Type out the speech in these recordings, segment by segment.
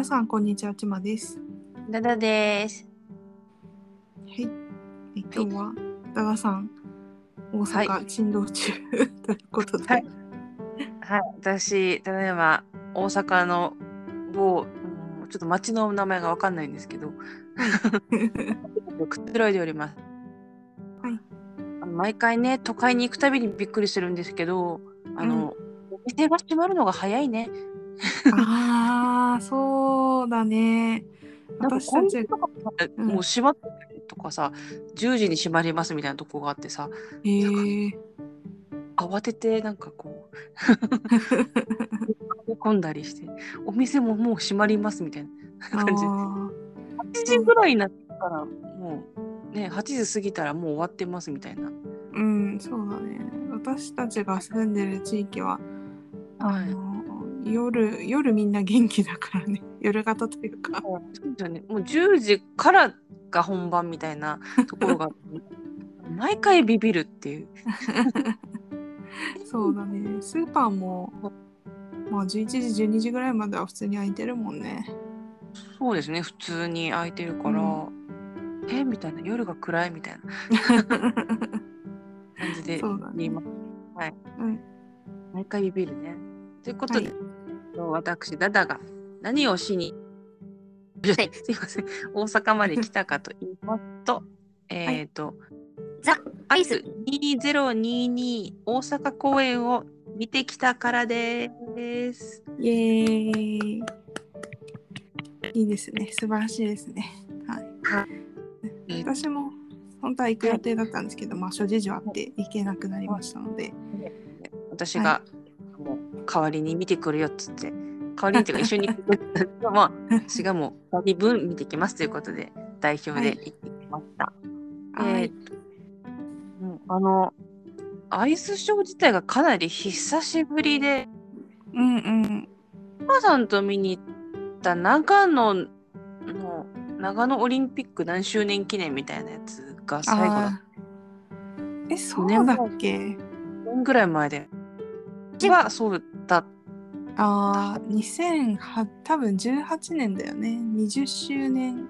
皆さん、こんにちは。ちまです。ダダです。はい。え今日は、ダガさん、大阪珍道中、ということで、はいはい、私、ただいま大阪の某、うんちょっと町の名前がわかんないんですけど、くつろいでおります。はい毎回ね、都会に行くたびにびっくりするんですけど、あの、お店が閉まるのが早いね。ああ、そうだね。なんか私たち、とかうん。もう閉まってたりとかさ、10時に閉まりますみたいなとこがあってさ、え。ー、慌ててなんかこう 込んだりしてお店ももう閉まりますみたいな感じ。あ8時ぐらいになったらもうね8時過ぎたらもう終わってますみたいな。ーうん、そうだね。私たちが住んでる地域は、あの、夜、夜みんな元気だからね。夜型というか。そうだよね。もう10時からが本番みたいなところが 毎回ビビるっていう。そうだね。スーパーも、まあ、11時、12時ぐらいまでは普通に開いてるもんね。そうですね。普通に空いてるから、え？みたいな。夜が暗いみたいな。感じでそうだね。見ます。はい。うん。毎回ビビるね。ということで、はい私、ダダが何をしに、すいません、大阪まで来たかと言いますと、えっ、と、ザ・アイス2022大阪公演を見てきたからです。イエーイ。いいですね。素晴らしいですね。はい。えー私も本当は行く予定だったんですけど、まあ諸事情あって行けなくなりましたので、私が、もう代わりに見てくるよっつって、代わりにっていうか一緒に。行 くまあ、私がもう2人分見てきますということで、代表で行ってきました。はい。えーとうんあのアイスショー自体がかなり久しぶりで、うんうん。お母さんと見に行った長野の長野オリンピック何周年記念みたいなやつが最後だえ、そうだっけ？4年ぐらい前で。はそうああ、2008多分18年だよね。20周年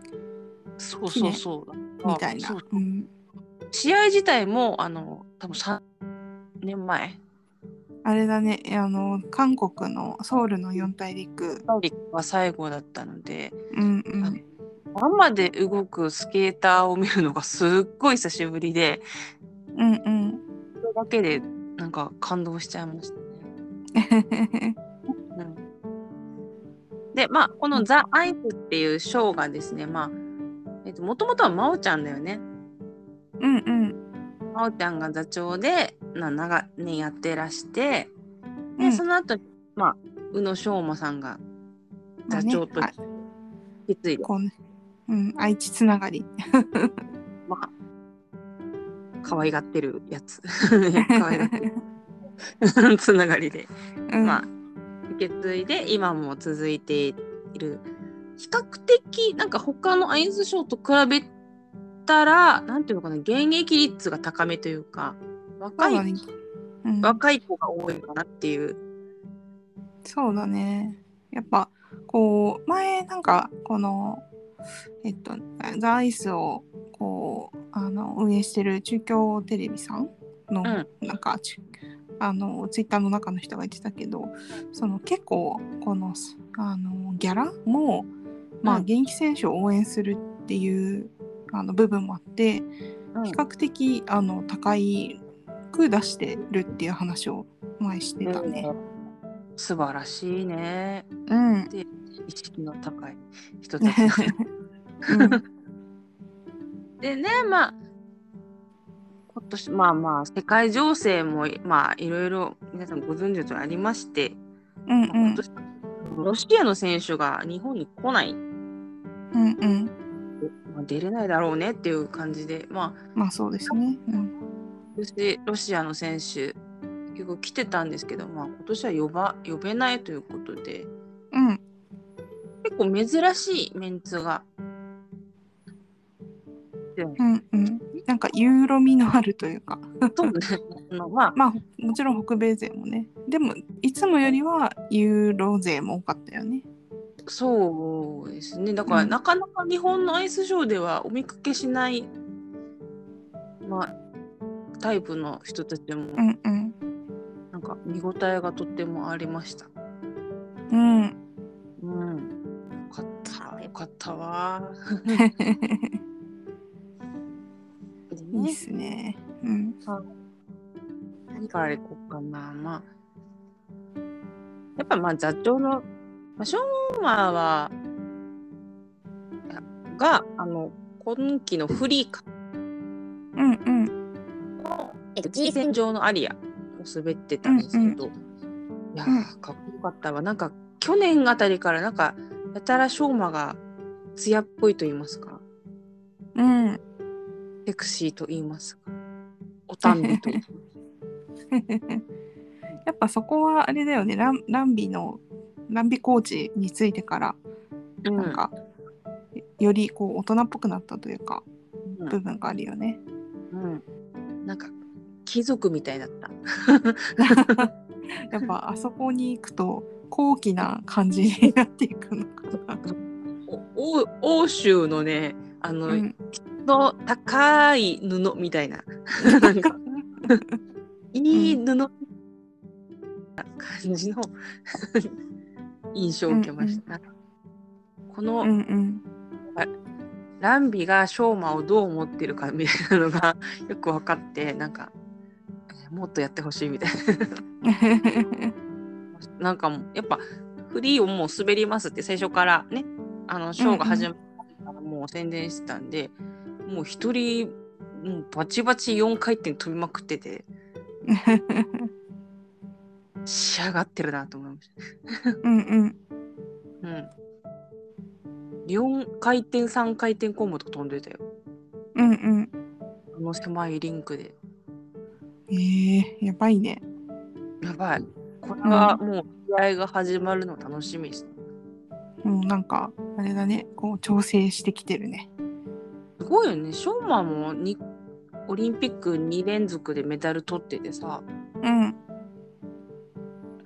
そうそうそう。みたいなそう。うん、試合自体もあの多分3年前。あれだね、あの、韓国のソウルの四大陸。大陸が最後だったので、うんうん。生で動くスケーターを見るのがすっごい久しぶりで、うんうん。それだけでなんか感動しちゃいましたね。うん、で、まあ、このザ・アイスっていうショーがですね、まあ、えっと、もともとは真央ちゃんだよね。うんうん。真央ちゃんが座長で、な長年やってらして、で、うんその後、まあ、宇野昌磨さんが座長と引き継いで、うん、愛知つながり。まあ、可愛がってるやつ。可愛がってる つながりで。うん、まあ、受け継いで今も続いている比較的なんか他のアイスショーと比べたらなんていうのかな現役率が高めというか若い、ね。うん、若い子が多いかなっていう。そうだね。やっぱこう前なんかこのえっとザ・アイスをこうあの運営してる中京テレビさんの、なんかちあのツイッターの中の人が言ってたけどその結構このあのギャラもまあうん現役選手を応援するっていうあの部分もあってうん比較的あの高いく出してるっていう話を前してたね。素晴らしいね。うん。意識の高い人たち。うん でねまあ今年まあまあ世界情勢もまあいろいろ皆さんご存知の通りありまして、うんうん今年ロシアの選手が日本に来ない、うんうん。まあ、出れないだろうねっていう感じでまあまあそうですね。うん。ロシアの選手結構来てたんですけど、まあ、今年は呼ば呼べないということでうん。結構珍しいメンツが。でうんうん。なんかユーロ味のあるというか。そうねあのまあ まあもちろん北米勢もね。でもいつもよりはユーロ勢も多かったよね。そうですね。だから、うんなかなか日本のアイスショーではお見かけしない、まあ、タイプの人たちも、うんうんなんか見応えがとってもありました。うん。うん。よかった。よかったわ。いいっすね。うん。何からいこうかな。まあ、やっぱまあ座長の、まあ、ショーマーは、が、あの、今期のフリーかうんうん。えっと、G 戦場のアリアを滑ってたんですけど、いやー、かっこよかったわ。なんか、去年あたりから、なんか、やたらショーマが艶っぽいと言いますか、うん。セクシーと言いますか、おたんびと。やっぱそこはあれだよね。ランランビの、ランビコーチについてから、なんか、よりこう大人っぽくなったというか、うん、部分があるよね。うん。なんか、貴族みたいだった。やっぱあそこに行くと高貴な感じになっていくのかな。お欧州のね、あの、うん、の高い布みたいな。なんか、いい布、感じの印象を受けました。この、うんうん。ランビがショーマをどう思ってるかみたいなのが よく分かって、なんか、えーもっとやってほしいみたいな。なんかもう、やっぱ、フリーをもう滑りますって最初からね、あの、ショーが始まったからもう宣伝してたんで、もう一人、もうバチバチ4回転飛びまくってて、仕上がってるなと思いました。うんうん。うん。4回転、3回転コンボとか飛んでたよ。うんうん。あの狭いリンクで。えー、やばいね。やばい。これはもう試合が始まるの楽しみです。もうなんか、あれだね。こう調整してきてるね。すごいよね。ショーマンもにオリンピック2連続でメダル取っててさ、うん。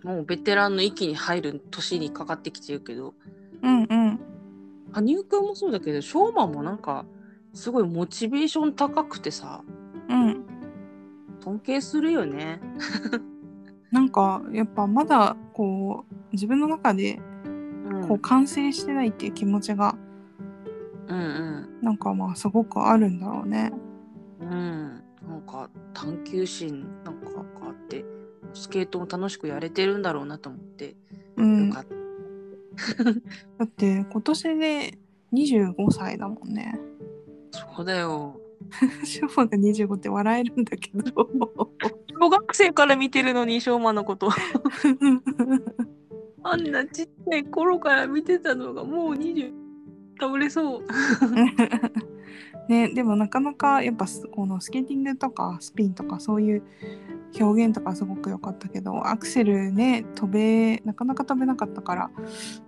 もうベテランの域に入る年にかかってきてるけど、うんうん。羽生くんもそうだけど、ショーマンもなんか、すごいモチベーション高くてさ、うん。尊敬するよね。なんか、やっぱまだ、こう、自分の中で、うん、こう、完成してないっていう気持ちが、うんうん。なんかまあ、すごくあるんだろうね。うん、なんか探求心なんかがあってスケートも楽しくやれてるんだろうなと思ってうん。だよかった、って、今年で25歳だもんね。そうだよショーマンが25って笑えるんだけど。小学生から見てるのにしょうまのこと あんなちっちゃい頃から見てたのがもう20倒れそう。ね、でもなかなかやっぱすこのスケーティングとかスピンとかそういう表現とかすごく良かったけどアクセルね飛べなかなか飛べなかったから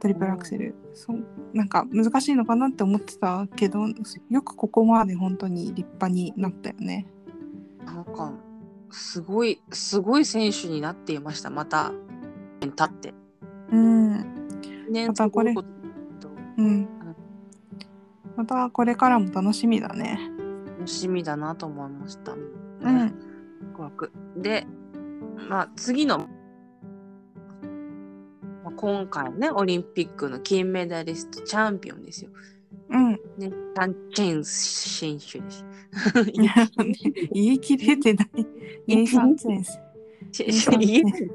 トリプルアクセル、そうなんか難しいのかなって思ってたけどよくここまで本当に立派になったよね。なんかすごいすごい選手になっていました。また経って。うん、年またこれうん。またこれからも楽しみだね。楽しみだなと思いました、ねうん。ワクワクで、まあ、次の、まあ、今回ね、オリンピックの金メダリスト、チャンピオンですよ。うん。ね、タン・チェン選手です。言い切れてない。ネイサン・チェンス。し し言えない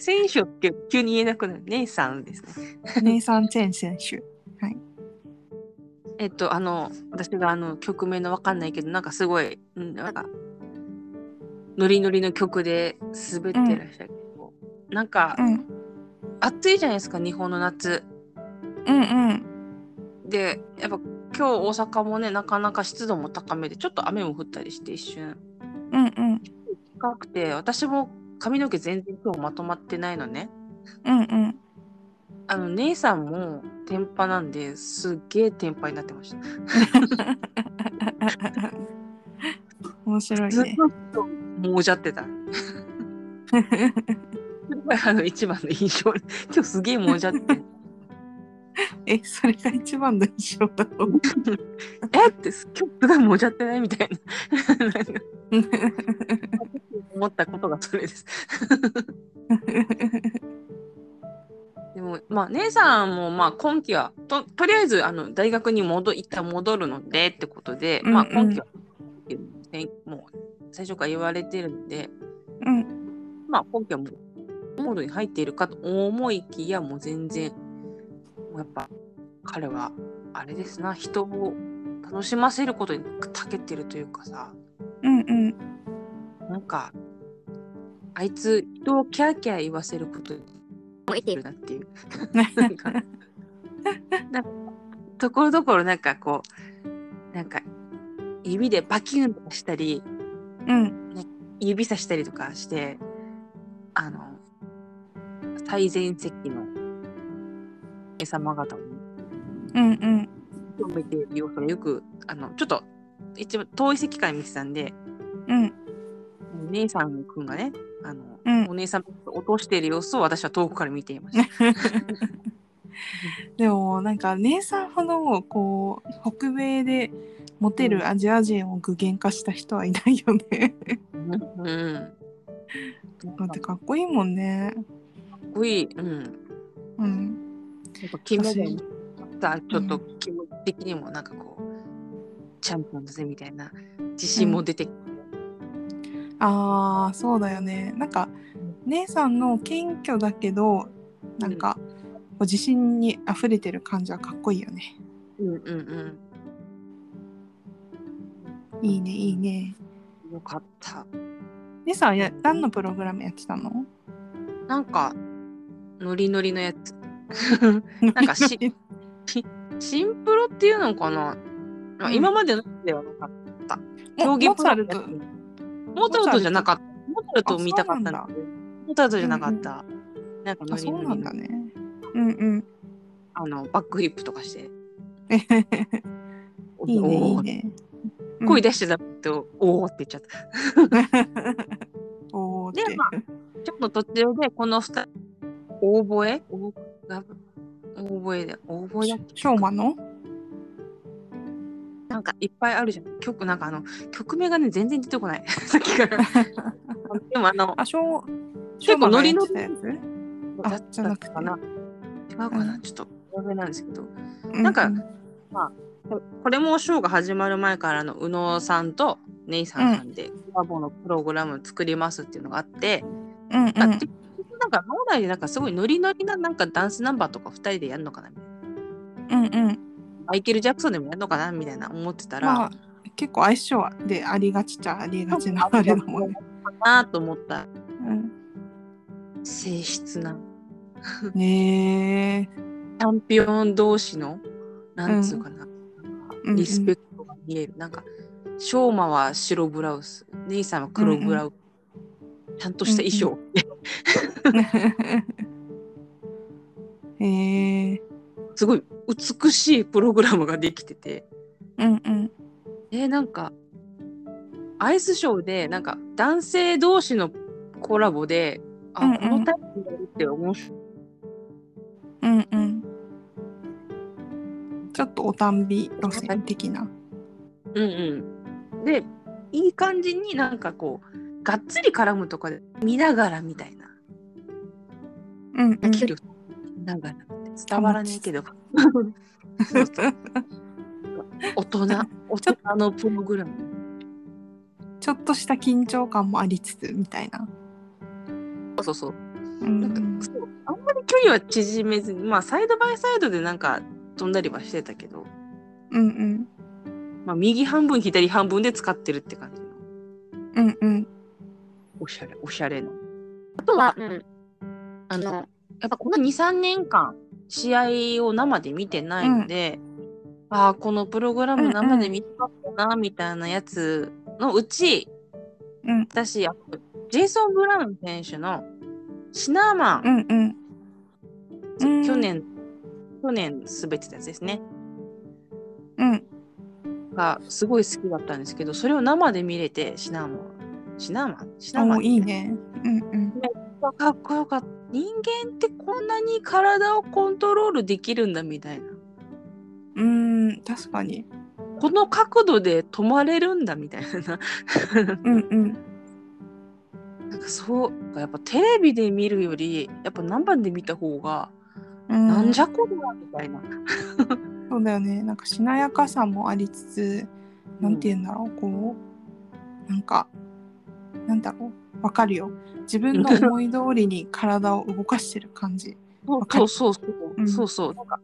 選手って急に言えなくなる。姉さんですね。ネイサン・チェン選手。えっと、あの、私があの曲名のわかんないけど、なんかすごい、うん、なんか、ノリノリの曲で滑ってらっしゃるけど、なんかう、ん。暑いじゃないですか、日本の夏。うんうん。で、やっぱ今日大阪もね、なかなか湿度も高めで、ちょっと雨も降ったりして一瞬。うんうん。近くて、私も髪の毛全然今日まとまってないのね。うんうん。あの、姉さんも天パなんで、すっげえ天パになってました。面白いずっね。ともうじゃってた。あの一番の印象、今日すげえもうじゃって。え、それが一番の印象だろう？えって、今日普段もじゃってないみたいな。思ったことがそれです。でも、まあ、姉さんも、まあ、今期は、と、とりあえず、あの、大学に戻、一旦戻るので、ってことで、まあ、うんうん今期は、もう、最初から言われてるんで、うん。まあ、今期はもう、モードに入っているかと思いきや、もう全然、もうやっぱ、彼は、あれですな、人を楽しませることに長けてるというかさ、うんうん。なんか、あいつ、人をキャーキャー言わせることに燃えてるなっていう。なんか、ところどころなんかこう、なんか、指でバキュンとかしたり、うん。指さしたりとかして、あの、最前席の皆様方をうんうん。ている様子がよく、あの、ちょっと、一番遠い席から見てたんで、うん。お姉さんくんがね、あの、うんお姉さんを落としている様子を私は遠くから見ていました。でもなんか姉さんほどこう北米でモテるアジア人を具現化した人はいないよね。うん。だってかっこいいもんね。かっこいい。うん。うん。やっぱ金メダルさ、ちょっと気持ち的にもなんかこう、チャンピオンだぜみたいな自信も出てきて、ああそうだよね。なんか姉さんの謙虚だけどなんか、こう自信に溢れてる感じはかっこいいよね。うんうんいいねいいね。うん。よかった。姉さんや何のプログラムやってたの？なんか、ノリノリのやつ。なんかしシンプロっていうのかな、まあうん今までのではなかった。モ競技モーツァルト。モーツァルトじゃなかった。モーツァルトを見たかったんだけど、モーツァルトじゃなかった。なんかノあそうなんだね。うんうん。あのバックフリップとかして。いいねいいね。声出してたと、おおって言っちゃった。おーって。でまあちょっと途中でこの二人、大覚え大大覚えで、大覚えだっけ？しょうまの？なんかいっぱいあるじゃん。曲、なんかあの、曲名がね、全然出てこない。さっきから。でもあの、あ、し結構ノリノリだったかな。違うかな、うんちょっと、大覚えなんですけど。うなんかこれもショーが始まる前からの宇野さんとネイさんさんでコラボのプログラム作りますっていうのがあって、うんうんなんかなんか脳内でなんかすごいノリノリななんかダンスナンバーとか2人でやるのかなみたいなうんうん。マイケル・ジャクソンでもやるのかなみたいな思ってたら、まあ、結構相性でありがちっちゃありがちなあれだもんね。かなと思った。うん、性質な。ねえ。チャンピオン同士のなんつうかな、うん。うんリスペクトが見える、なんかショーマは白ブラウスネイさんは黒ブラウス、ちゃんとした衣装、へえ。すごい美しいプログラムができててうんうん。えーなんかアイスショーでなんか男性同士のコラボであ、うんうんこのタイプやるって面白いうんうん。ちょっとおたんび路線的な。うんうんでいい感じになんかこうがっつり絡むとかで見ながらみたいなうんうん。見ながら伝わらないけど。そうそう大人大人のプログラム。ちょっとした緊張感もありつつみたいな。そうそうう。ん。なんかそうあんまり距離は縮めずにまあサイドバイサイドでなんか飛んだりはしてたけど、うんうん。まあ、右半分左半分で使ってるって感じの。うんうん。おしゃれおしゃれなあとは、うん、あのやっぱこの23年間試合を生で見てないので、ああこのプログラム生で見たかったなみたいなやつのうち、うん。私ジェイソン・ブラウン選手のシナーマン、うんうん。うん。去年去年滑ってたやつですね。うん。がすごい好きだったんですけどそれを生で見れてシナーマン。シナーマン？シナーマン？おいいね。うんうん。かっこよかった。人間ってこんなに体をコントロールできるんだみたいな。うん確かに。この角度で止まれるんだみたいな。うんうん。なんかそうやっぱテレビで見るよりやっぱ何番で見た方が、うん。なんじゃこりゃみたいな。そうだよね。なんかしなやかさもありつつなんて言うんだろう。こうなんかなんだろう。わかるよ自分の思い通りに体を動かしてる感じ。そうそうそう、う。ん。そうそう。なんか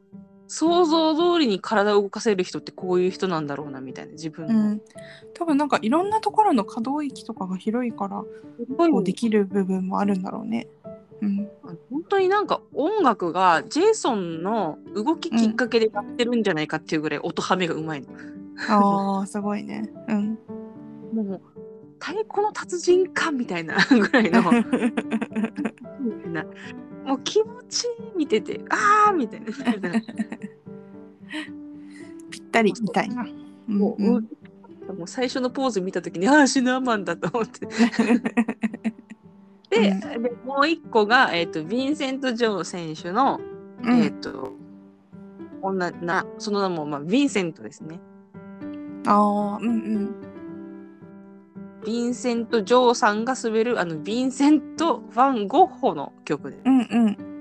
想像通りに体を動かせる人ってこういう人なんだろうなみたいな自分の、うん。多分なんかいろんなところの可動域とかが広いからこうできる部分もあるんだろうね。うん。本当になんか音楽がジェイソンの動ききっかけでやってるんじゃないかっていうぐらい音はめがうまいの。あーすごいね。うん。もう太鼓の達人かみたいな ぐらいの。な。もう気持ちいい。見てて。あーみたいな。ぴったりみたい。なうんもう,、うん。もう最初のポーズ見た時にああシナーマンだと思って。で,、うん。でもう一個が、えー、とヴィンセント・ジョー選手の、うん。えっ、と女なその名も、まあ、ヴィンセントですね。ああうんうんヴィンセント・ジョーさんが滑るあのヴィンセント・ファン・ゴッホの曲で、うんうん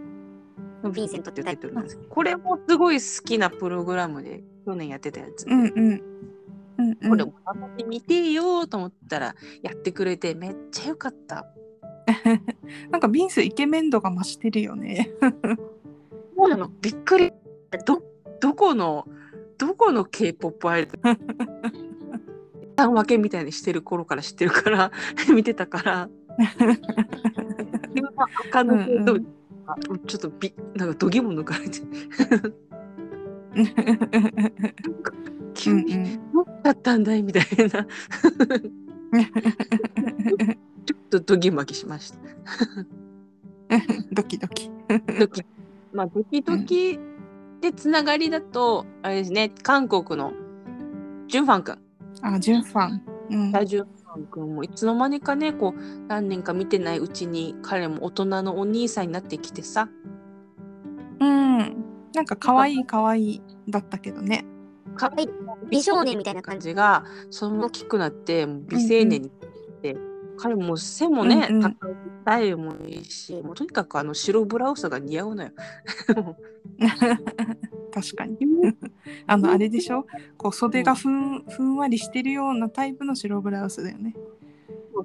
ヴィンセントっていうタイトルなんですけど、これもすごい好きなプログラムで去年やってたやつ。うんうんうんうんこれも頑張ってみてよと思ったらやってくれてめっちゃよかった。なんかビンスイケメン度が増してるよね。そうなのびっくり。どどこのどこの K-POP アイドル？単分けみたいにしてる頃から知ってるから 見てたから。でも赤の系と、うん。あちょっとびなんかどぎも抜かれて。急にうん。どうだったんだい？みたいな。ちょっとどぎまぎしました。ドキドキ。ドキ。まあドキドキでつながりだと、あれですね韓国のジュンファン君あ、ジュンファン。うん。ダジュンファン君もいつの間にかねこう何年か見てないうちに彼も大人のお兄さんになってきてさうん。なんか可愛い可愛いだったけどね。かはい美少年みたいな感じ。がその大きくなって美青年になって、彼も背もね、うんうん高いスタイルもいいしもうとにかくあの白ブラウスが似合うのよ。確かに。あの、あれでしょ？こう袖がふんふんわりしてるようなタイプの白ブラウスだよね。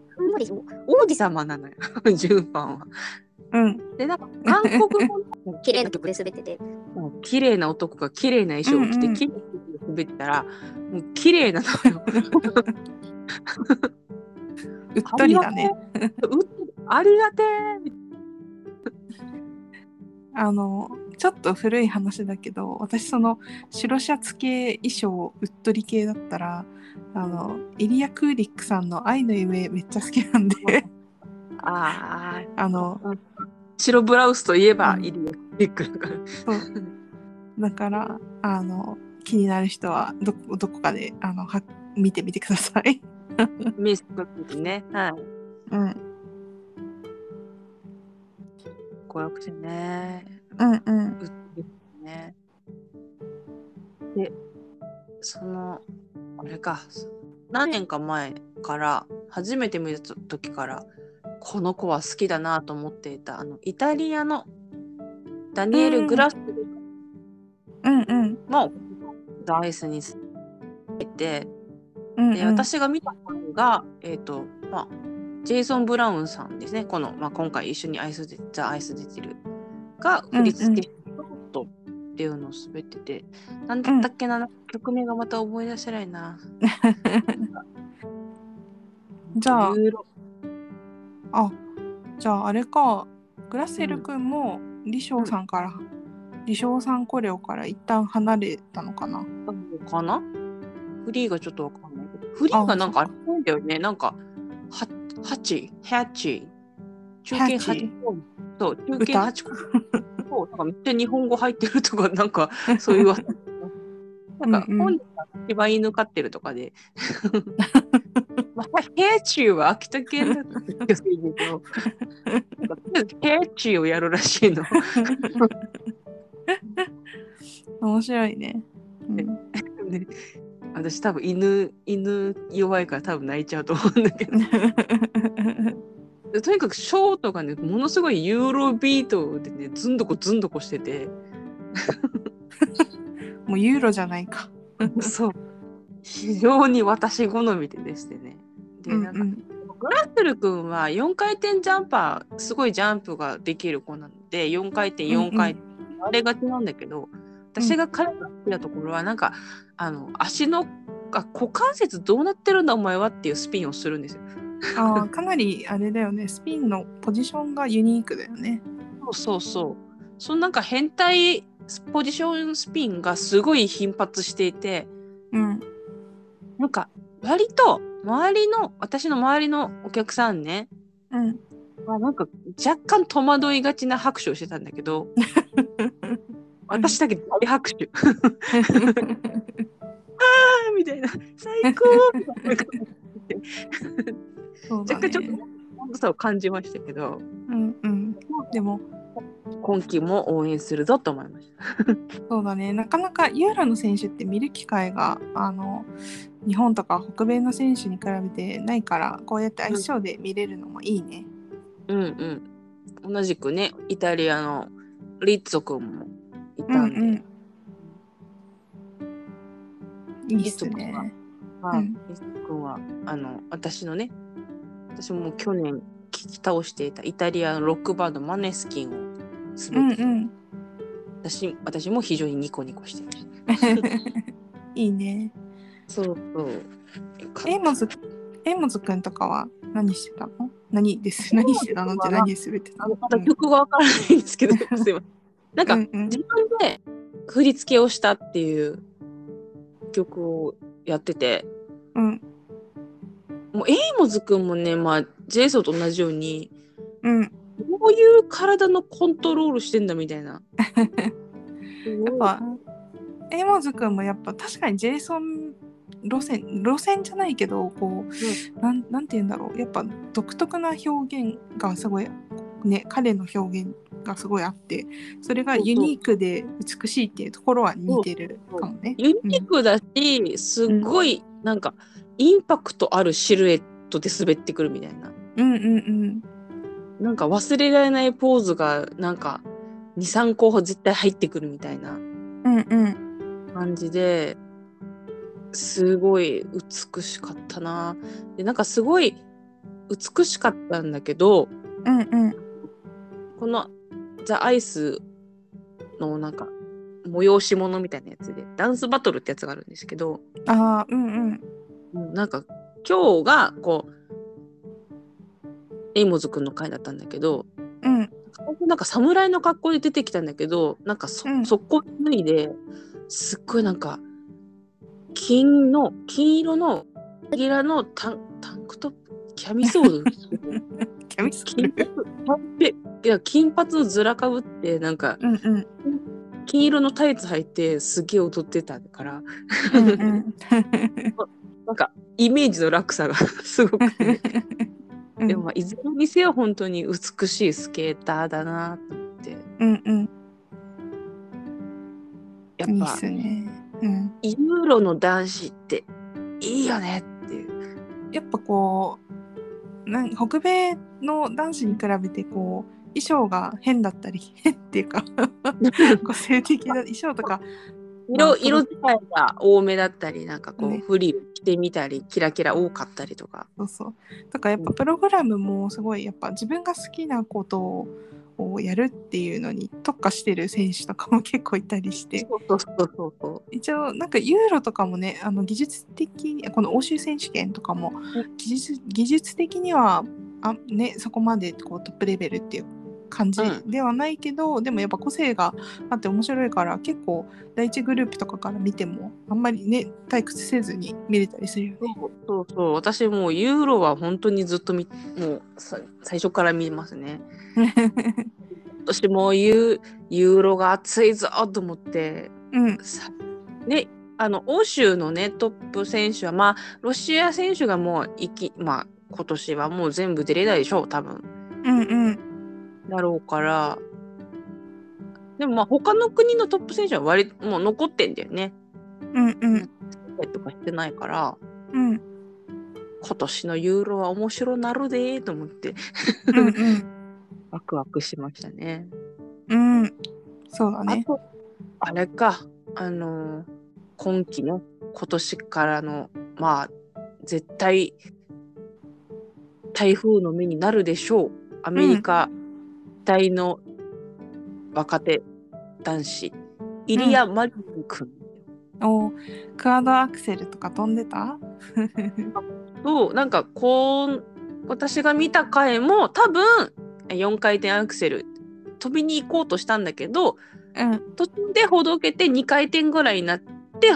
ふんわりも王子様なのよジュンファンは。うん。でなんか韓国語の 綺麗な曲で滑ってて。もう綺麗な男が綺麗な衣装を着て、うんうん綺麗な滑ったらもう綺麗なのよ。うっとりだね。うっありがてえあの、ちょっと古い話だけど、私その白シャツ系衣装うっとり系だったら、あの、エリア・クーリックさんの愛の夢めっちゃ好きなんで、ああ あの、白ブラウスといえばうんイリア・ビックだから。そうだから、あの、気になる人はどこどこかであのは見てみてください。メイスクですね。はい。うん。怖くてね。うんうん。ね。で、その、あれか、何年か前から、初めて見た時から、この子は好きだなと思っていた、あの、イタリアのダニエル・グラスうんうん。もダイスにいて、うんうん、で私が見たのが、えっ、と、まあ、ジェイソン・ブラウンさんですね。この、まあ、今回一緒にアイスで、ザ・アイス出てる。が、振り付け、っていうのを滑ってて、なんだったっけな、曲名がまた思い出せないな。じゃあ。あ、じゃああれか、グラッセル君も李翔さんから、李翔さんコレオから一旦離れたのかな？かな？フリーがちょっとわかんないけど。フリーがなんかあれなんだよね。なんか、は8、8、中堅ハチ。8個。そう、中堅8個。そう、なんかめっちゃ日本語入ってるとか、なんか そういう噂。なんか本人が柴犬飼ってるとかで。まあ、ヘイチューは秋田県だったんですけど、なんかヘイチューをやるらしいの。面白いね。うんね、私多分犬犬弱いから多分泣いちゃうと思うんだけどで とにかくショートがねものすごいユーロビートでねずんどこずんどこしてて。もうユーロじゃないか。そう。非常に私好みででしてね。でうんうなんか、んグラッセル君は4回転ジャンパーすごいジャンプができる子なので4回転4回転、あれがちなんだけど私が彼が好きなところはなんかあの足のあ股関節どうなってるんだお前はっていうスピンをするんですよ。あーかなりあれだよね。スピンのポジションがユニークだよね。そうそうそう。そのなんか変態ポジションスピンがすごい頻発していてうん。なんか割と周りの私の周りのお客さんねうん。まあなんか若干戸惑いがちな拍手をしてたんだけど 私だけ大拍手。あーみたいな。最高。みたいなそう若干ちょっと温度差を感じましたけどうんうんでも今季も応援するぞと思いました。そうだねなかなかユーロの選手って見る機会があの日本とか北米の選手に比べてないからこうやって相性で見れるのもいいね。うんうん。同じくね、イタリアのリッツォ君もいうんたんで、うん。いいっすね。はいうん君はあの私のね、私も去年聞き倒していたイタリアのロックバンドマネスキンをすべて、うんうん。私私も非常にニコニコしてました。いいね。そうそう。エイモズ、エイモズくんとかは何してたの？何です？何してたのって何で滑ってたのまだ曲がわからないんですけど、すいません。なんか、うんうん自分で振り付けをしたっていう曲をやってて、うんもうエイモズくんもね、まあ、ジェイソンと同じように、うん。どういう体のコントロールしてんだみたいな。やっぱ、エイモズくんもやっぱ確かにジェイソン路線、路線じゃないけど、こう、なんなんて言うんだろう。やっぱ独特な表現がすごい、ね、彼の表現がすごいあって、それがユニークで美しいっていうところは似てるかもね。ユニークだし、すっごい、なんか、インパクトあるシルエットで滑ってくるみたいな。うんうんうん。なんか忘れられないポーズが、なんか、2、3個絶対入ってくるみたいなうんうん。感じで、すごい美しかったな。で、なんかすごい美しかったんだけど、うんうん。このザ・アイスのなんか催し物みたいなやつでダンスバトルってやつがあるんですけど、ああ、うんうん。うんなんか今日がこうエイモズくんの回だったんだけどうん。なんか侍の格好で出てきたんだけどなんかそ、うん速攻脱いですっごいなんか金の金色のギラのタンタンクトップキャミソール キャミソー金ル。髪いや金髪のずらかぶってなんかうんうん。金色のタイツ履いてすげえ踊ってたからうんうん。なんかイメージの落差がすごくて、うんでもまあいずれにせよ本当に美しいスケーターだなと思ってうんうん。やっぱいね。うん。ユーロの男子っていいよねっていう。やっぱこうなん北米の男子に比べてこう衣装が変だったり 変っていうか 個性的な衣装とかまあ色色使いが多めだったりなんかこう、ね。フリル着てみたりキラキラ多かったりとか。そうそう。とかやっぱプログラムもすごいやっぱ自分が好きなことをやるっていうのに特化してる選手とかも結構いたりして。そうそうそうそうそ一応なんかユーロとかもねあの技術的にこの欧州選手権とかも技術技術的にはあ、ね、そこまでこうトップレベルっていう感じうん。ではないけど、でもやっぱ個性があって面白いから結構第一グループとかから見てもあんまりね退屈せずに見れたりするよね。うそうそう。私もうユーロは本当にずっとみもうさ最初から見ますね。私もユーユーロが熱いぞと思ってうん。さねあの欧州のねトップ選手はまあロシア選手がもういきまあ今年はもう全部出れないでしょう多分。うんうんだろうから。でもまあ他の国のトップ選手は割もう残ってんだよね。うんうん。とかしてないから。うん。今年のユーロは面白なるでーと思って。うんうん。ワクワクしましたね。うん。そうだあねとあれか。あのー今期の今年からのまあ絶対台風の目になるでしょう。アメリカ大の若手男子、イリア・マリン君。おクアドアクセルとか飛んでた？となんかこう私が見た回も多分4回転アクセル飛びに行こうとしたんだけどうん。途中でほどけて2回転ぐらいになって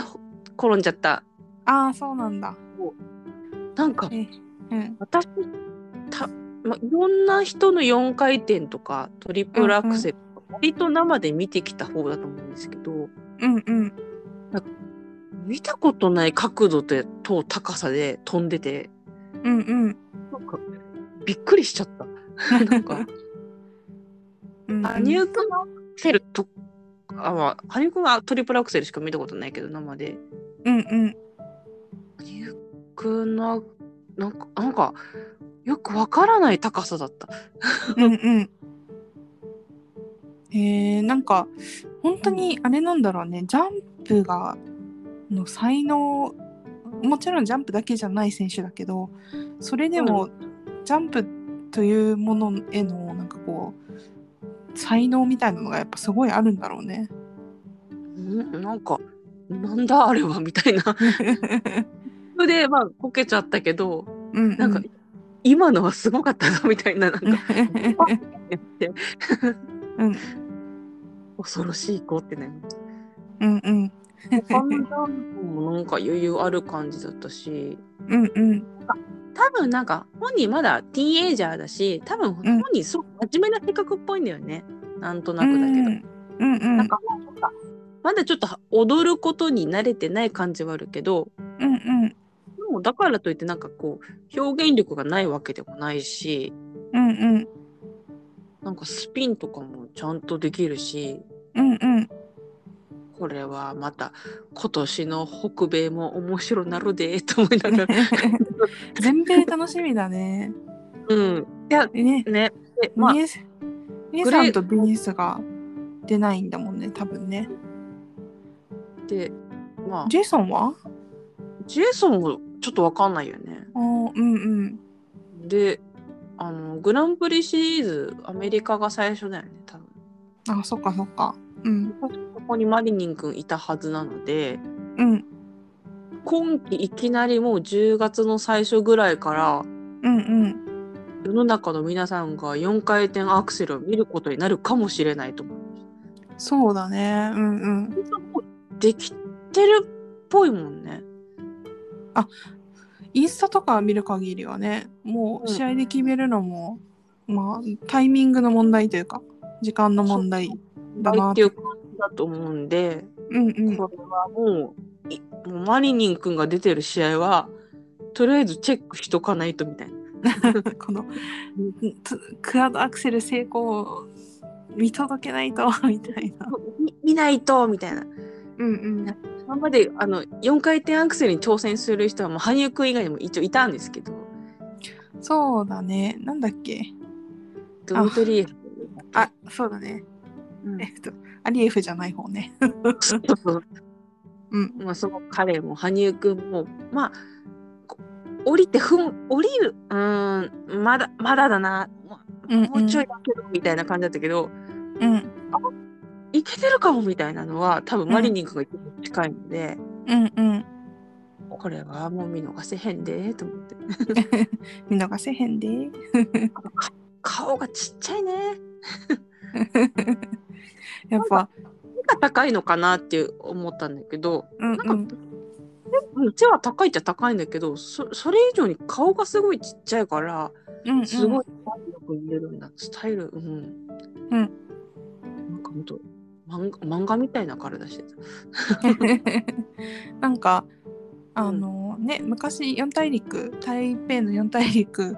転んじゃった。ああそうなんだ。なんかえうん。私た、ま、いろんな人の4回転とかトリプルアクセルとか割と生で見てきた方だと思うんですけどうんうん。見たことない角度でと高さで飛んでてうんうん。なんかびっくりしちゃった。なんか。うん羽生くんのアクセルとあ、まあ、羽生くんはトリプルアクセルしか見たことないけど生で。うんうん。羽生くんのなんかなんかよくわからない高さだった。うんうんえー、なんか本当にあれなんだろうねジャンプがの才能もちろんジャンプだけじゃない選手だけどそれでもジャンプというものへのなんかこう才能みたいなのがやっぱすごいあるんだろうね。ん？なんかなんだあれは？みたいな。そ れでまあこけちゃったけどうん、なんか、今のはすごかったなみたいななんか。恐ろしい子ってね。うんうん。もなんか余裕ある感じだったし。うんうん。多分なんか本人まだティーンエイジャーだし多分本人すごく真面目な性格っぽいんだよね、なんとなくだけど、うんうん。なんかまだちょっと踊ることに慣れてない感じはあるけど。うんうん。でもだからといってなんかこう表現力がないわけでもないしうんうん。なんかスピンとかもちゃんとできるしうんうん。これはまた今年の北米も面白なるで と思いながら。全米楽しみだね。うん。いやね、ね。でまあ。ミエスミエさんとビニスが出ないんだもんね、多分ね。でまあ。ジェイソンは？ジェイソンもちょっとわかんないよね。うんうん。であのグランプリシリーズアメリカが最初だよね多分あ、そっかそっか。うん。ここにマリニン君いたはずなのでうん。今季いきなりもう10月の最初ぐらいからうんうん。世の中の皆さんが4回転アクセルを見ることになるかもしれないと思う。そうだね。うんうん。できてるっぽいもんね。インスタとか見る限りはね、もううん試合で決めるのも、まあ、タイミングの問題というか、時間の問題だなっていう感じだと思うんで、うんうん。これはもういもうマリニン君が出てる試合はとりあえずチェックしとかないとみたいな。このつクアッドアクセル成功を見届けないとみたいな。み見ないとみたいな。うんうん。今まであの4回転アクセルに挑戦する人はもう羽生くん以外にも一応いたんですけどそうだね。なんだっけ？ドミトリエフあ、そうだね。うんえっと、アリエフじゃない方ね。そうそう うん。まあ、その彼も羽生くんもまあこ降りてふん降りるうーんまだまだだなもうちょいだけどみたいな感じだったけど、うん。いけてるかもみたいなのは多分マリニン君が一番近いので、うんうん。これはもう見逃せへんでと思って。見逃せへんで。顔がちっちゃいね。やっぱ、背が高いのかなって思ったんだけどうんなんか、背は高いっちゃ高いんだけどそそれ以上に顔がすごいちっちゃいからうん。すごいよく見えるんだ。スタイルうん。うん。なんかほんと漫画みたいな体してた。なんか、あのね、昔四大陸、台北の四大陸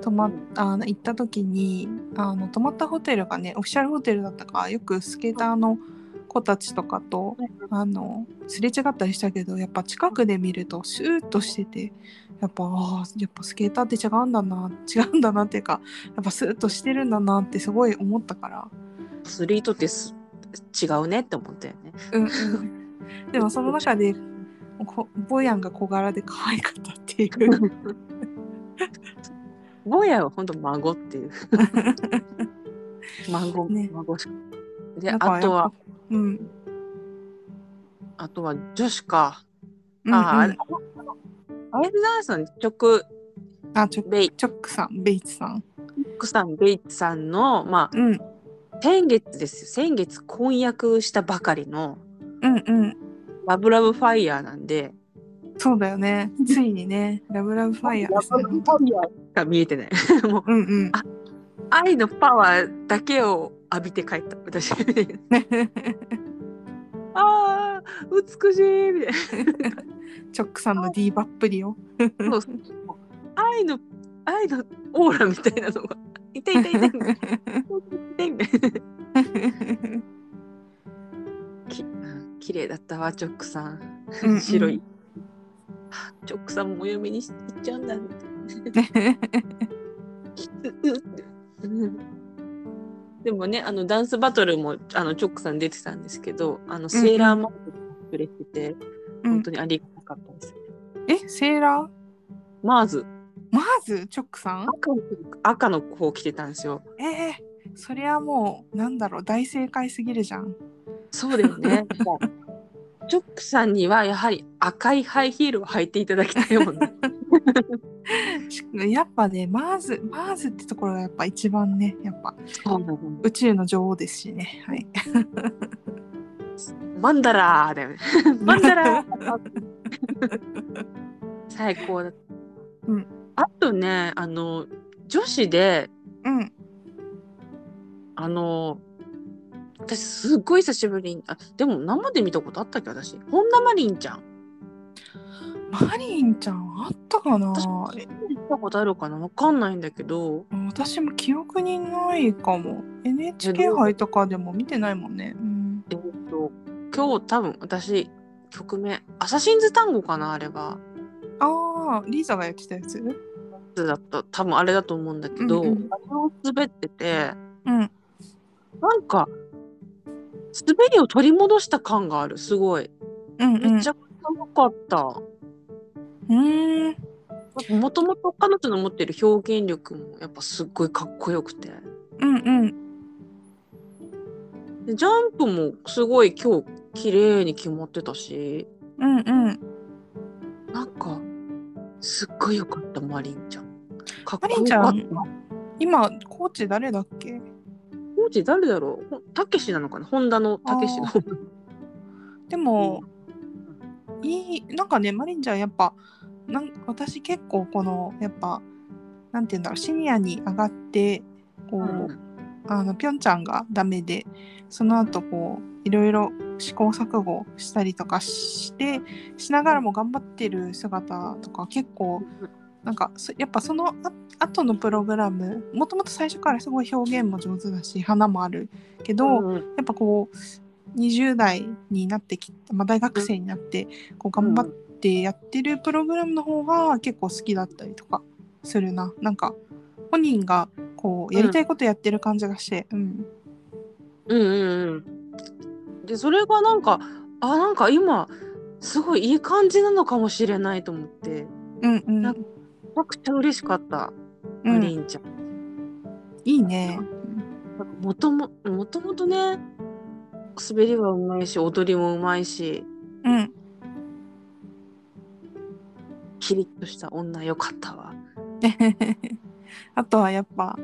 泊まっあの行った時にあの泊まったホテルがねオフィシャルホテルだったからよくスケーターの子たちとかとあのすれ違ったりしたけどやっぱ近くで見るとシューッとしててやっぱあーやっぱスケーターって違うんだな違うんだなっていうかやっぱスーッとしてるんだなってすごい思ったから。アスリートってす違うねって思ったよね。うんうんでもその中でこボヤンが小柄で可愛かったっていう坊やは本当孫っていう。孫、ね孫しで、あとは、うんあとは女子か。うんうんああ、アイルダンスの直、あちょベイチョックさんベイツさんクさん、ベイツさんの、まうんあ、先月ですよ。先月婚約したばかりのうんうん。ラブラブファイヤーなんで、そうだよね。ついにね。ラブラブファイヤーラブラブファイヤーしか見えてない。もう、うんうん。あ愛のパワーだけを浴びて帰った、私。ああ、美しい。みたいな。チョックさんのディーバっぷりをそうそう。愛の、愛のオーラみたいなのが、いたいたいたいた。きうん綺麗だったわ、チョックさうんうんん。白い。あチョックさんもお嫁にし行っちゃうんだ。みたいなうんでもね、あのダンスバトルもあのチョックさん出てたんですけど、あのセーラーマークくれてて、うん本当にありがたかったです。えセーラー？マーズまずチョックさん？赤の赤の方着てたんですよ。えー、そりゃもうなんだろう大正解すぎるじゃんそうだよね。チョックさんにはやはり赤いハイヒールを履いていただきたいもんね。しやっぱねマーズマーズってところがやっぱ一番ねやっぱ宇宙の女王ですしねはい マンダラーだよね。マンダラー最高だった。うんあとね、あの、女子で、うん。あの、私すっごい久しぶりに、あ、でも生で見たことあったっけ私。本田マリンちゃん。マリンちゃんあったかな？私え見たことあるかな？わかんないんだけど、私も記憶にないかも。NHK 杯とかでも見てないもんね。うん。えっと、今日多分私、曲名、アサシンズ単語かなあれは。ああリーザがやってたやつ？だった。多分あれだと思うんだけど、うんうん。あれを滑ってて、うん。なんか、滑りを取り戻した感がある、すごい。うんうん。めちゃくちゃ良かった。うー。んもともと彼女の持ってる表現力もやっぱすっごいかっこよくて。うんうん。でジャンプもすごい今日綺麗に決まってたし、うんうん。なんか、すっごい良かった、マリンちゃん。かっこマリンちゃん。今コーチ誰だっけ？コーチ誰だろう？ほたけしなのかな？ホンダのたけしの。でも、いいなんかねマリンちゃんやっぱなん私結構このやっぱなんて言うんだろうシニアに上がってこう、うんあのピョンチャンがダメでその後こういろいろ試行錯誤したりとかしてしながらも頑張ってる姿とか結構なんかそやっぱそのあ後のプログラムもともと最初からすごい表現も上手だし花もあるけど、うんやっぱこう20代になってきて、まあ、大学生になってこう頑張ってやってるプログラムの方が結構好きだったりとかするな。なんか本人がこうやりたいことやってる感じがして、うん。うんうんうん。で、それがなんか、あ、なんか今、すごいいい感じなのかもしれないと思って、うんうん。なんめちゃくちゃ嬉しかった、マうん。リンちゃん。いいね。もとも、もともとね、滑りはうまいし、踊りもうまいし、うん。キリッとした女よかったわ。あとはやっぱ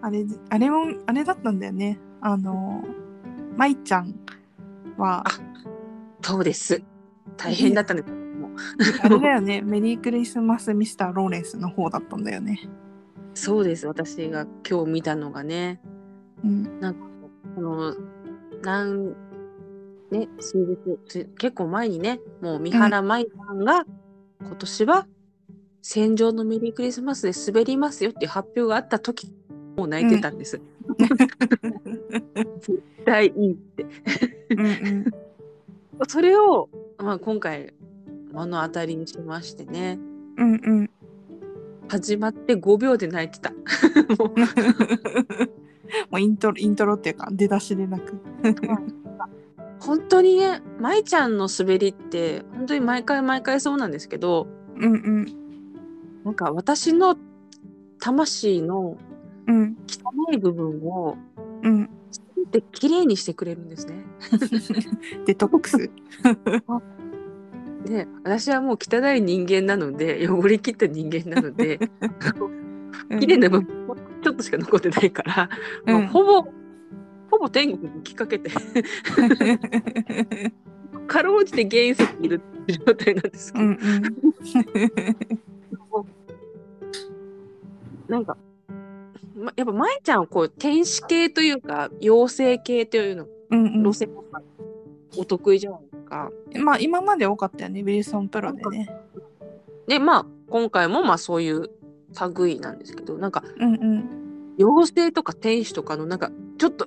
あれあれもあれだったんだよね。あの舞ちゃんはそうです。大変だったね。もうあれだよねメリークリスマスミスターローレンスの方だったんだよねそうです。私が今日見たのがね、うんなんか、この、なん、ね、数日、つ結構前にね、もう三原舞さんが、今年は、戦場のメリークリスマスで滑りますよっていう発表があった時、もう泣いてたんです。絶対いいって。うんうん。それを、まあ、今回目の当たりにしましてね。うんうん。始まって5秒で泣いてた。もうイントロイントロっていうか出だしでなく本当にね舞ちゃんの滑りって本当に毎回毎回そうなんですけどうんうん。なんか私の魂のうん。汚い部分をうん。全て綺麗にしてくれるんですね。デトックス？で私はもう汚い人間なので汚れ切った人間なので綺麗な部分もちょっとしか残ってないから、うん。もうほぼほぼ天国に行きかけて かろうじて原石にいる状態なんですけど、うんうん。なんか、ま、やっぱ舞ちゃんはこう天使系というか妖精系というのうんうん。路線がお得意じゃないですか。まあ今まで多かったよねウィルソンプロでね。でまあ今回もまあそういう類なんですけどなんかうんうん。妖精とか天使とかのなんかちょっと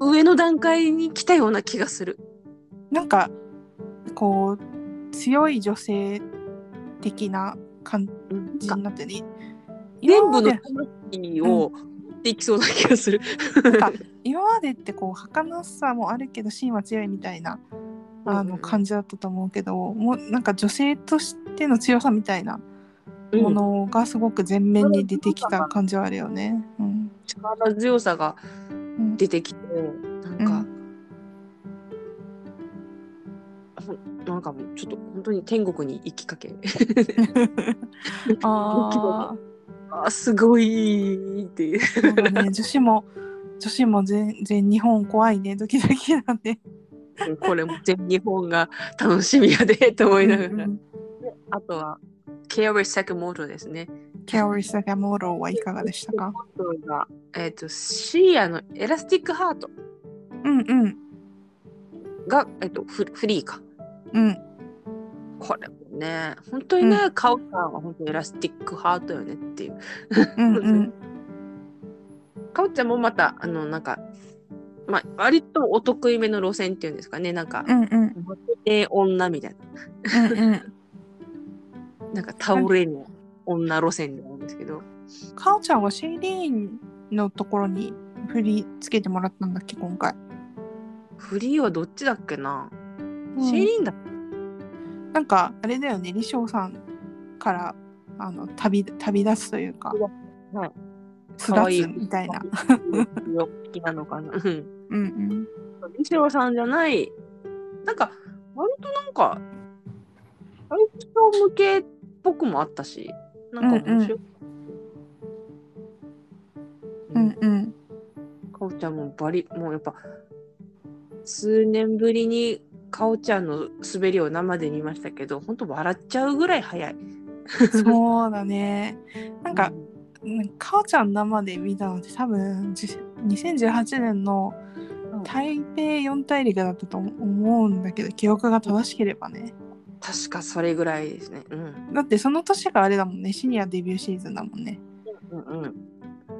上の段階に来たような気がする。なんかこう強い女性的な感うんじになってね全部の魂を持っていきそうな気がする。今までってこう儚さもあるけど芯は強いみたいなあの感じだったと思うけど、もうなんか女性としての強さみたいなものがすごく前面に出てきた感じはあるよね。うん。力強さがうん。出てきてなんか、ほんなんかもうちょっと本当に天国に行きかけ。ああ すごいっていう。ね、女子も女子も全全日本怖いね。ドキドキだね。これも全日本が楽しみやでと思いながら、うんあとは Kaori Sakamoto ですね。 Kaori Sakamoto はいかがでしたか？えっ、と Sia の Elastic Heart。うんうん。が、えっとフフリーか。うん。これもね。本当にね、カオさんは本当に Elastic Heart よねっていう。うんうん。かおちゃんもまたあのなんかまあ割とお得意めの路線っていうんですかね。なんか、うんうん。女みたいな。うんうん。なんか倒れる女路線なんですけど。かおちゃんはシェイリーンのところに振りつけてもらったんだっけ今回、フリーはどっちだっけな、うん。シェイリーンだっなんかあれだよね李翔さんからあの旅旅立つというかはい巣立つみたいな。好きなのかな。うんうん。うん西野さんじゃない。なんか割となんか割と向けっぽくもあったし。なんか面白い、うんうん。かおちゃんもバリもうやっぱ数年ぶりにかおちゃんの滑りを生で見ましたけど本当笑っちゃうぐらい早い。そうだね。なんか、うんかおちゃん生で見たのって多分じ2018年のうん台北四大陸だったと思うんだけど記憶が正しければね。確かそれぐらいですね。うん。だってその年があれだもんねシニアデビューシーズンだもんね。うんうん。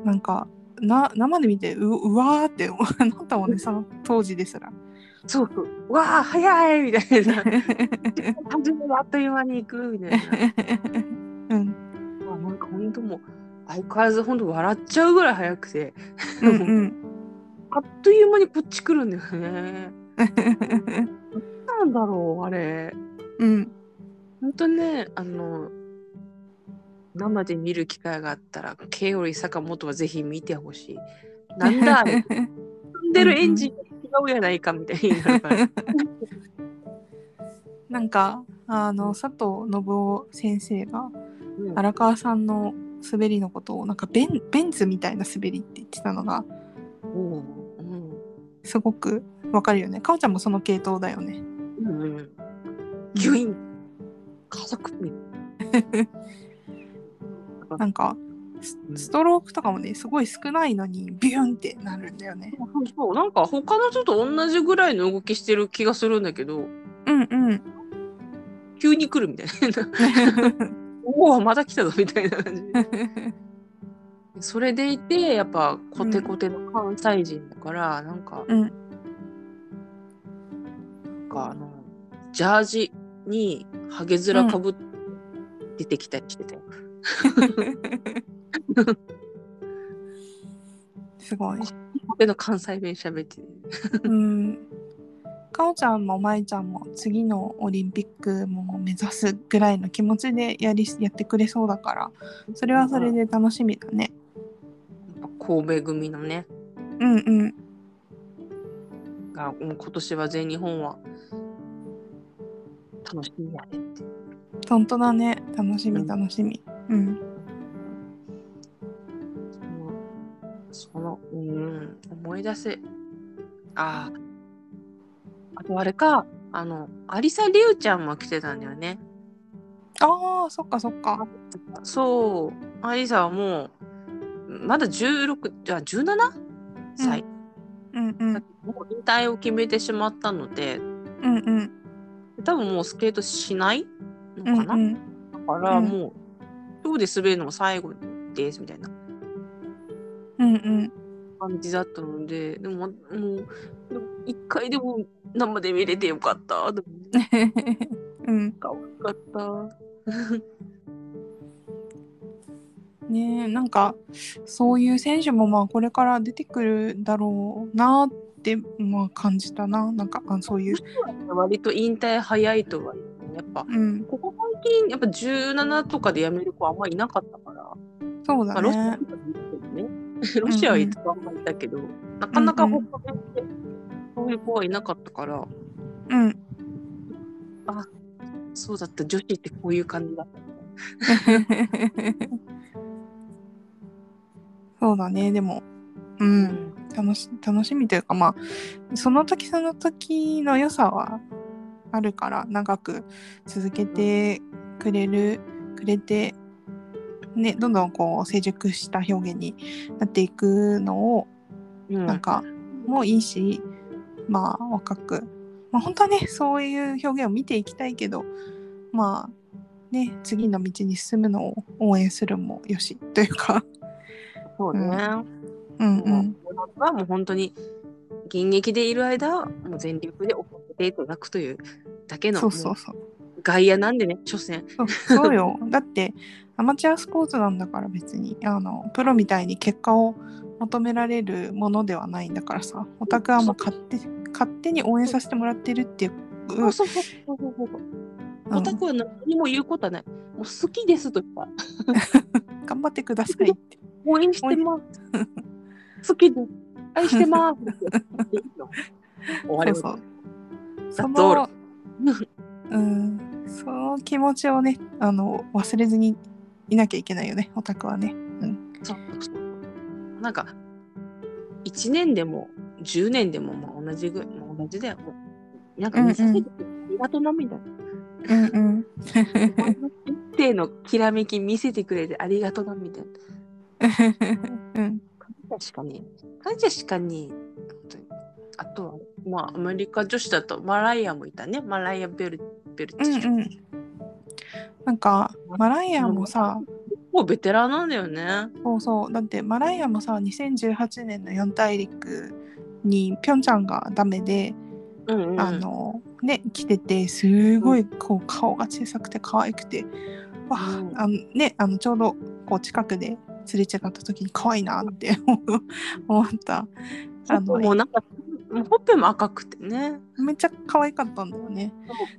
なんかな生で見てううわーって思な ったもんねその当時ですら。そうそう。わあ早いみたいな。初めあっという間に行くみたいな。うんあなんか本当もう相変わらず本当笑っちゃうぐらい早くて、うんうん。あっという間にこっち来るんだよね。なんだろうあれ。うん本当ねあの生で見る機会があったらケイオリ坂本はぜひ見てほしい。なんだあれ飛んでるエンジンうやないかみたいになるから。なんかあの佐藤信夫先生がうん荒川さんの滑りのことをなんかベンベンツみたいな滑りって言ってたのがうんうんすごくわかるよね。かおちゃんもその系統だよね。うんうんギュイン家族になんかストロークとかもねすごい少ないのにビュンってなるんだよね。そうなんか他の人と同じぐらいの動きしてる気がするんだけどうんうん。急に来るみたいな おおまた来たぞみたいな感じで それでいてやっぱコテコテの関西人だから、なんかうんかあのジャージにハゲ面かぶって出てきたりしてたよ。すごい。での関西弁喋ってる。うん。かおちゃんもまいちゃんも次のオリンピックも目指すぐらいの気持ちでやりやってくれそうだからそれはそれで楽しみだね。やっぱ神戸組のねうんうん。がもう今年は全日本は楽しみやねって。本当だね。楽しみうん楽しみ。うん。その、うん、思い出せ。ああ。あとあれか、あの、アリサ・リュウちゃんも来てたんだよね。ああそっかそっか。そう、アリサはもう、まだ16、じゃあ 17? 歳、うんうんもう引退を決めてしまったので、うんうん多分もうスケートしないのかな、うんうんだからうんもう、で滑るのも最後ですみたいなうんうん。感じだったので、でも、もう、一回でも生で見れてよかった。で もうん。かわいかった。ねえなんかそういう選手もまあこれから出てくるだろうなってまあ感じたななんかあそういう、割と引退早いとは言やっぱ、うん、ここ最近、やっぱ17とかで辞める子あんまいなかったから、そうだまあ、ロシアねとかいるけどね。ロシアはいつかもいたけど、なかなかそういう子はいなかったから、うん。そうだった、女子ってこういう感じだった。そうだね。でもううんん。楽し楽しみというかまあその時その時の良さはあるから長く続けてくれるくれてねどんどんこう成熟した表現になっていくのをうん。なんかもういいしまあ若くまあ本当はねそういう表現を見ていきたいけどまあね次の道に進むのを応援するもよしというか。そうね。うん。うもうん。はもう本当に現役でいる間はもう全力でていただくというだけのそうそうもそう。う外野なんでね、所詮。そうそうよ。だってアマチュアスポーツなんだから別に。あのプロみたいに結果を求められるものではないんだからさ。オタクはもう勝手勝手に応援させてもらってるっていう。そうそうそうそうそう。オタクは何も言うことはない。もう好きですとか、頑張ってくださいって。応援してます。好きです。愛してます。終わりそうそうその うんその気持ちをねあの忘れずにいなきゃいけないよねオタクはねうんそうなんか、1年でも10年でもまあ同じぐらい、まあ同じだよ。なんか見させてくれてありがとうなみたいな。うんうん一定のきらめき見せてくれてありがとうなみたいな。うん感謝しかねえ。感謝しかねえ。本当にあとは、まあ、アメリカ女子だとマライアもいたね。マライア・ベルベルチ。うんうんなんかマライアもさもうベテランなんだよね。そうそうだってマライアもさ2018年の四大陸にピョンチャンがダメで、うんうん。あのね来ててすごいこう顔が小さくて可愛くてわあ,、うんあのねあのちょうどこう近くですれ違った時に可愛いなって思ったあのもうなんか、もうほっぺも赤くてね。めっちゃ可愛かったんだよね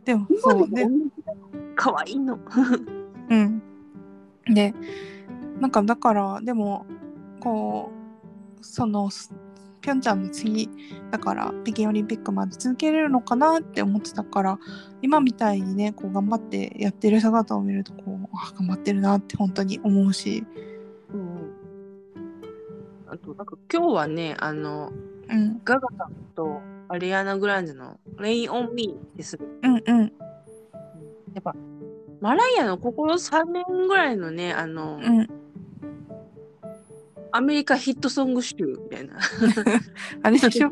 でも今そうででも可愛いの。うん。で、なんかだから、でも、こう、その、すピョンチャンの次、だから北京オリンピックまで続けれるのかなって思ってたから、今みたいにね、こう頑張ってやってる姿を見ると、こう、あ、頑張ってるなって本当に思うし、うん。あと、なんか今日はね、あの、うん、ガガさんとアリアナ・グランデのレイン・オン・ミーでする。うん、うん、やっぱ、マライアのここ3年ぐらいのね、あの、うん。アメリカヒットソング集みたいな。あれでしょ？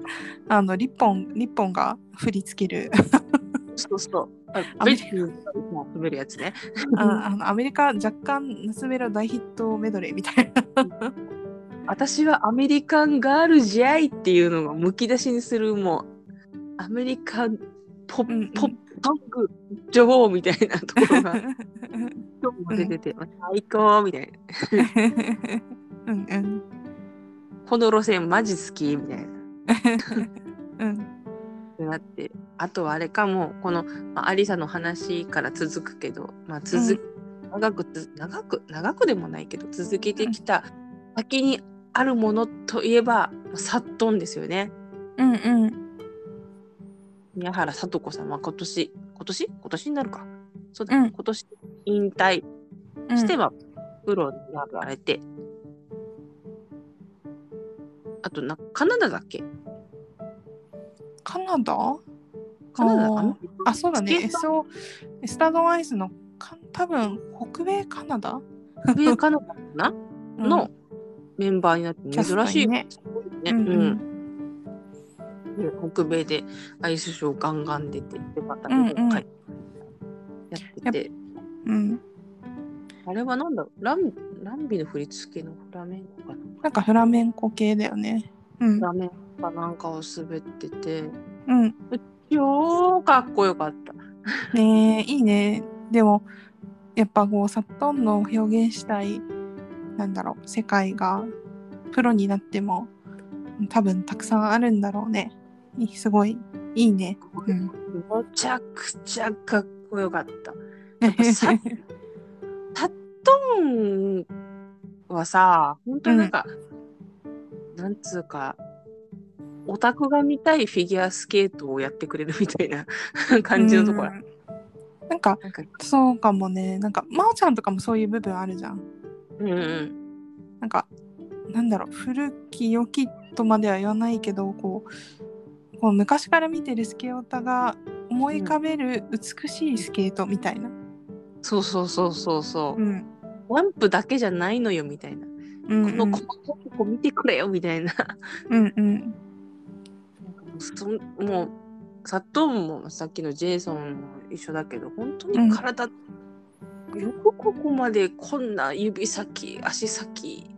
あの、リッポン、リッポンが振り付ける、そうそう。あアメリベッキーが滑るやつね。ああのアメリカ若干夏メロ大ヒットメドレーみたいな。私はアメリカンガールじゃいっていうのがむき出しにするもうアメリカンポッポッパンク女王みたいなところが 今日も出てて、最高みたいな。うん。うんこの路線マジ好きみたいな。うん。ってなって。あとはあれかもこの、まあ、アリサの話から続くけど、まあ、続、長くつ長く長くでもないけど続けてきた先にあるものといえばサットンですよね。うんうん。宮原聡子さんは今年今年？今年になるか。そうだ、うん。今年引退うんしてはプロになられて、あとなカナダだっけ？カナダ？カナダ？あそうだね。SO スタードアイスのか多分北米カナダ？上カナダかな？うん。のメンバーになって珍しいにねね。うんうん。うん。で北米でアイスショーガンガン出てでまた日本帰ってやってて、うん。あれはなんだろう？ランランビの振り付けのフラメンコかな？なんかフラメンコ系だよね。うん。フラメンコかなんかを滑ってて。うん。超かっこよかった。ねえいいね。でもやっぱこうサットンの表現したいなんだろう世界がプロになっても多分たくさんあるんだろうね。いすごいいいね。うん。めちゃくちゃかっこよかった。やっぱさトーンはさ、本当になんか、なんつうか、オタクが見たいフィギュアスケートをやってくれるみたいな 感じのところ。うん。なんかなんか、そうかもね。なんか真央ちゃんとかもそういう部分あるじゃんうんうん。なんかなんだろう古き良きとまでは言わないけどこうこう昔から見てるスケーターが思い浮かべる美しいスケートみたいな、そうそうそうそうそう。うんワンプだけじゃないのよみたいな。うんうんこの細かいとこ見てくれよみたいな。うんうんそもう、サットンもさっきのジェイソンも一緒だけど、本当に体、よくここまでこんな指先、足先、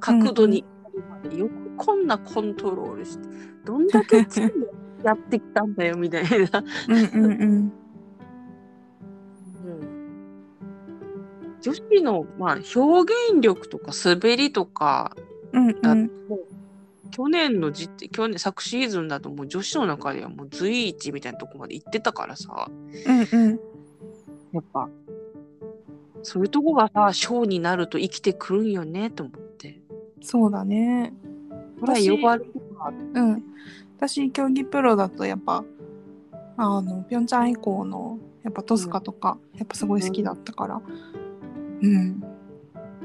角度に、よくこんなコントロールして、どんだけ全部やってきたんだよみたいな。うんうんうん。女子の、まあ、表現力とか滑りとかうんうだん去年の時点去年昨シーズンだともう女子の中ではもう随一みたいなとこまで行ってたからさ。うんうん。やっぱそういうとこがさショーになると生きてくるんよねと思って。そうだね。私呼ばれるわうん。私競技プロだとやっぱあのピョンチャン以降のやっぱトスカとか、やっぱすごい好きだったから。うん。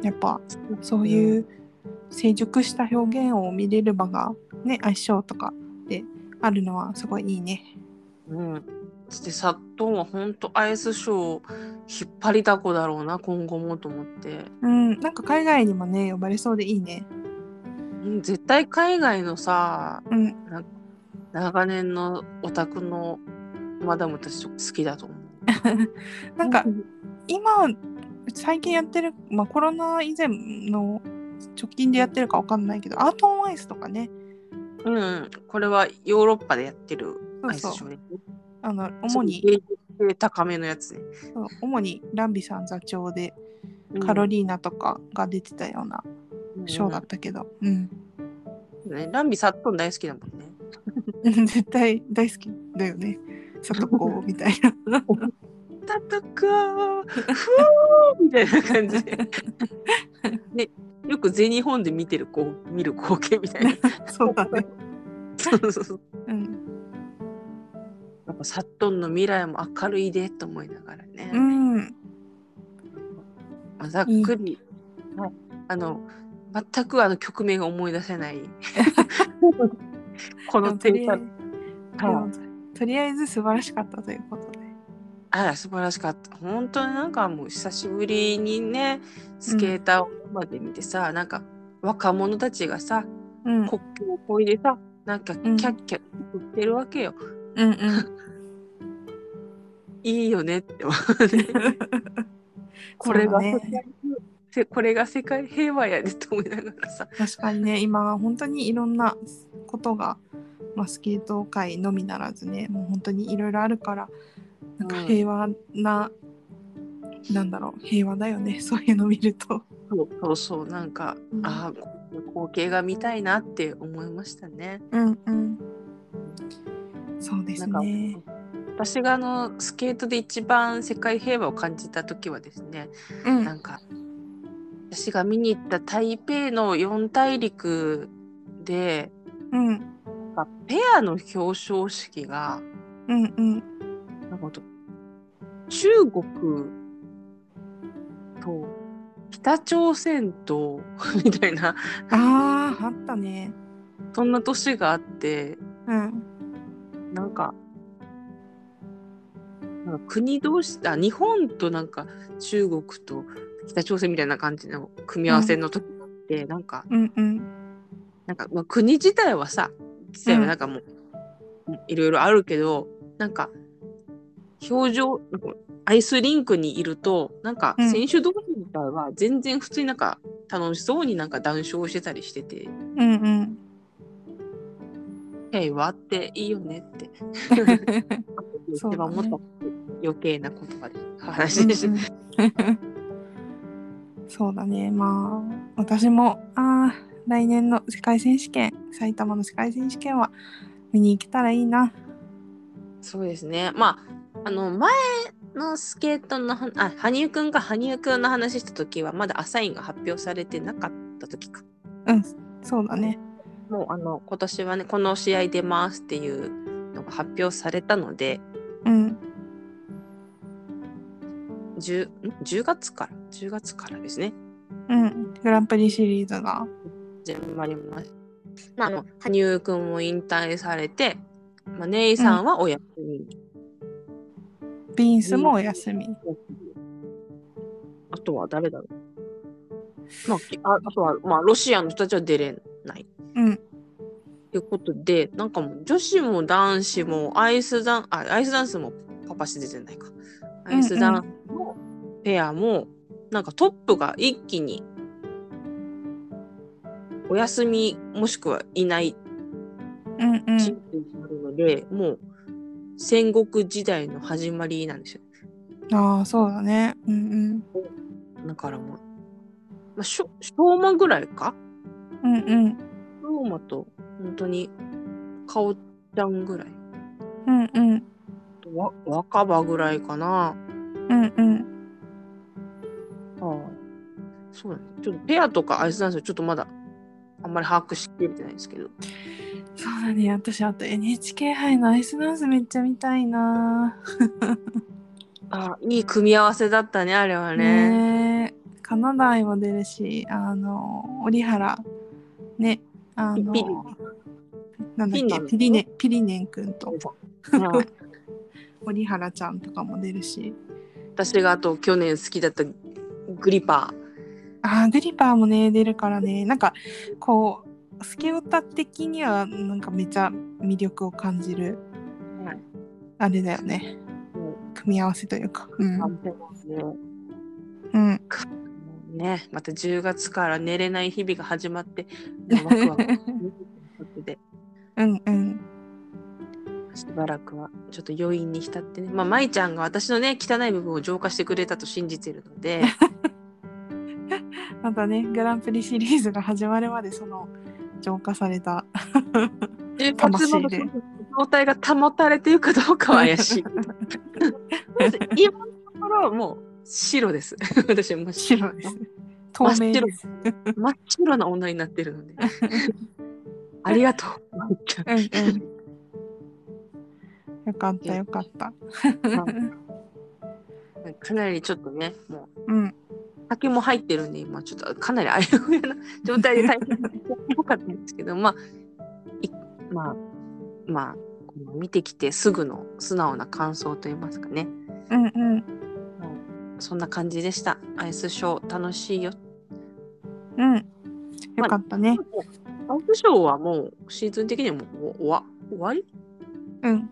やっぱそういう成熟した表現を見れる場がねアイスショーとかであるのはすごいいいね。うんそしてサットンは本当アイスショー引っ張りだこだろうな今後もと思って、うんなんか海外にもね呼ばれそうでいいね。うん、絶対海外のさうん。長年のオタクのマダムたち好きだと思う。なんか今最近やってる、まあ、コロナ以前の直近でやってるかわかんないけどアートオンアイスとかね。うん、うん、これはヨーロッパでやってるアイスそうそうショーですね。あの主に高めのやつね。主にランビさん座長でうんカロリーナとかが出てたようなショーだったけど、うんね、ランビサットン大好きだもんね。絶対大好きだよねさとこみたいなたとかふーみたいな感じで。ね、よく全日本で見てるこう見る光景みたいな。そうだねそうそうそう。うん、サットンの未来も明るいでと思いながらね。うん、まあざっくり、はい、あの全くあの曲名が思い出せない。このテーとりあえず素晴らしかったということで。あら素晴らしかった。本当になんかもう久しぶりにねスケーターを生で見てさ、なんか若者たちがさうん。国境を越えてさなんかキうん。ャッキャッ言ってるわけよ、うんうんいいよねって これがね世界せこれが世界平和やでと思いながらさ確かにね今は本当にいろんなことがまあ、スケート界のみならずねもう本当にいろいろあるからなんかうん平和な、なんだろう平和だよねそういうの見ると。そうそうそうなんか、うんああ光景が見たいなって思いましたね。うんうんそうですね。私があのスケートで一番世界平和を感じた時はですねうん。なんか私が見に行った台北の四大陸でうん。なんかペアの表彰式がうんうん。なんか中国と北朝鮮とみたいな。あーあったね。そんな年があってうん。なんかなんか国同士あ日本となんか中国と北朝鮮みたいな感じの組み合わせの時があって、なんかうんうん。なんか、まあ、国自体はさ自体はなんかもう、いろいろあるけどなんか表情なんかアイスリンクにいるとなんかうん。選手同士みたいは全然普通になんか楽しそうになんか談笑してたりしてて。うんうん平和っていいよねって。そうだね。思った余計な言葉で話でした。そうだねまあ私もあー来年の世界選手権埼玉の世界選手権は見に行けたらいいなそうですね。まあ、あの、前のスケートのは、あ、羽生くんが羽生くんの話した時は、まだアサインが発表されてなかった時か。うんそうだねもう、あの、今年はね、この試合出ますっていうのが発表されたので、うん 10, ん？10月から、10月からですね。うんグランプリシリーズが始まります。まあ、あの、羽生くんも引退されて、まあ、ネイさんはお休み。ビンスもお休みあとは誰だろう？まあ、きああとは、まあ、ロシアの人たちは出れない。うんということで、なんかもう女子も男子もアイスダン、あ、アイスダンスもパパして出てないか。アイスダンスもペアも、なんかトップが一気にお休みもしくはいないうんうん。チームになるので、もう戦国時代の始まりなんですよ。ああそうだね。うんだからもう、まあ、しょ昭和ぐらいか？うんうん。うんローマと本当に顔ちゃんぐらい。うんうんわ若葉ぐらいかな。うんうん。ああそうだね。ちょっとペアとかアイスダンスはちょっとまだあんまり把握しきれてないですけど。そうだね。私あと NHK 杯のアイスダンスめっちゃ見たいな。あいい組み合わせだったねあれはね。ねえ。カナダ愛も出るしあの折原。ね。あのなんだっけ？ピリネピリネン君と。はい折原ちゃんとかも出るし。私があと去年好きだったグリパあーグリパーもね出るからね。なんかこうスケオタ的にはなんかめちゃ魅力を感じるー、はい。あれだよね。も組み合わせというか。うん。うん。ねまた10月から寝れない日々が始まってワクワクで。うんうんしばらくはちょっと余韻に浸ってね。まあ舞ちゃんが私のね汚い部分を浄化してくれたと信じているので。またねグランプリシリーズが始まるまでその浄化された10魂で。状態が保たれているかどうかは怪しい。今のところはもう白です。私は真っ白白です。透明です。真っ白。な女になってるので。ありがとううんうんよかったよかった。かなりちょっとねもう。うん。酒も入ってるんで今ちょっとかなりあやふやな 状態で大変よかったんですけどまあいまあまあ見てきてすぐの素直な感想といいますかね。うんうん。そんな感じでした。アイスショー楽しいよ。うん。よかったね。アイスショーはもうシーズン的にはもう終わ終わり？うん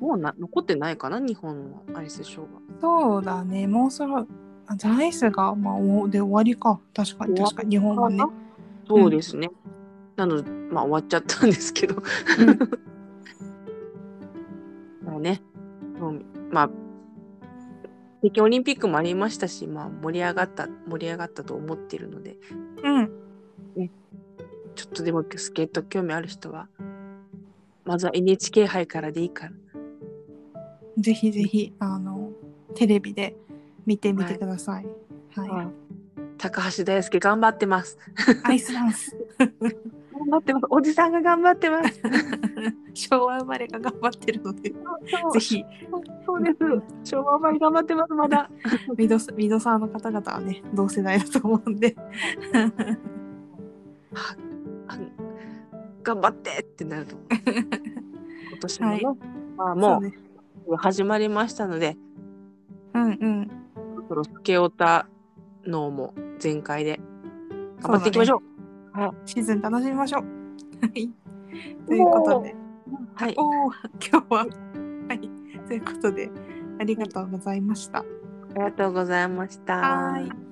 もうな残ってないかな日本のアイスショーは。そうだね。もうそろあザイスがまあおで終わりか。確かに確かに日本はね。そうですね、なのでまあ終わっちゃったんですけど、うん。うんまあ、北京オリンピックもありましたし、まあ、盛り上がった、盛り上がったと思っているので、うん。ちょっとでもスケート興味ある人は、まずは NHK 杯からでいいから。ぜひぜひ、あの、テレビで見てみてください。はい。はい高橋大輔頑張ってます。アイスダンス。頑張ってます。おじさんが頑張ってます。昭和生まれが頑張ってるので、ぜひ、そうです。昭和生まれ頑張ってます、まだ。ミドミドサーの方々はね、同世代だと思うんで。はあ頑張ってってなると思う。今年もね、はいまあそもうですう始まりましたので、うんうん。そろそろスケオタ脳も全開で頑張っていきましょう。シーズン楽しみましょう。はい。ということで、はい。おお、今日は、はい。ということで、ありがとうございました。ありがとうございました。はーい。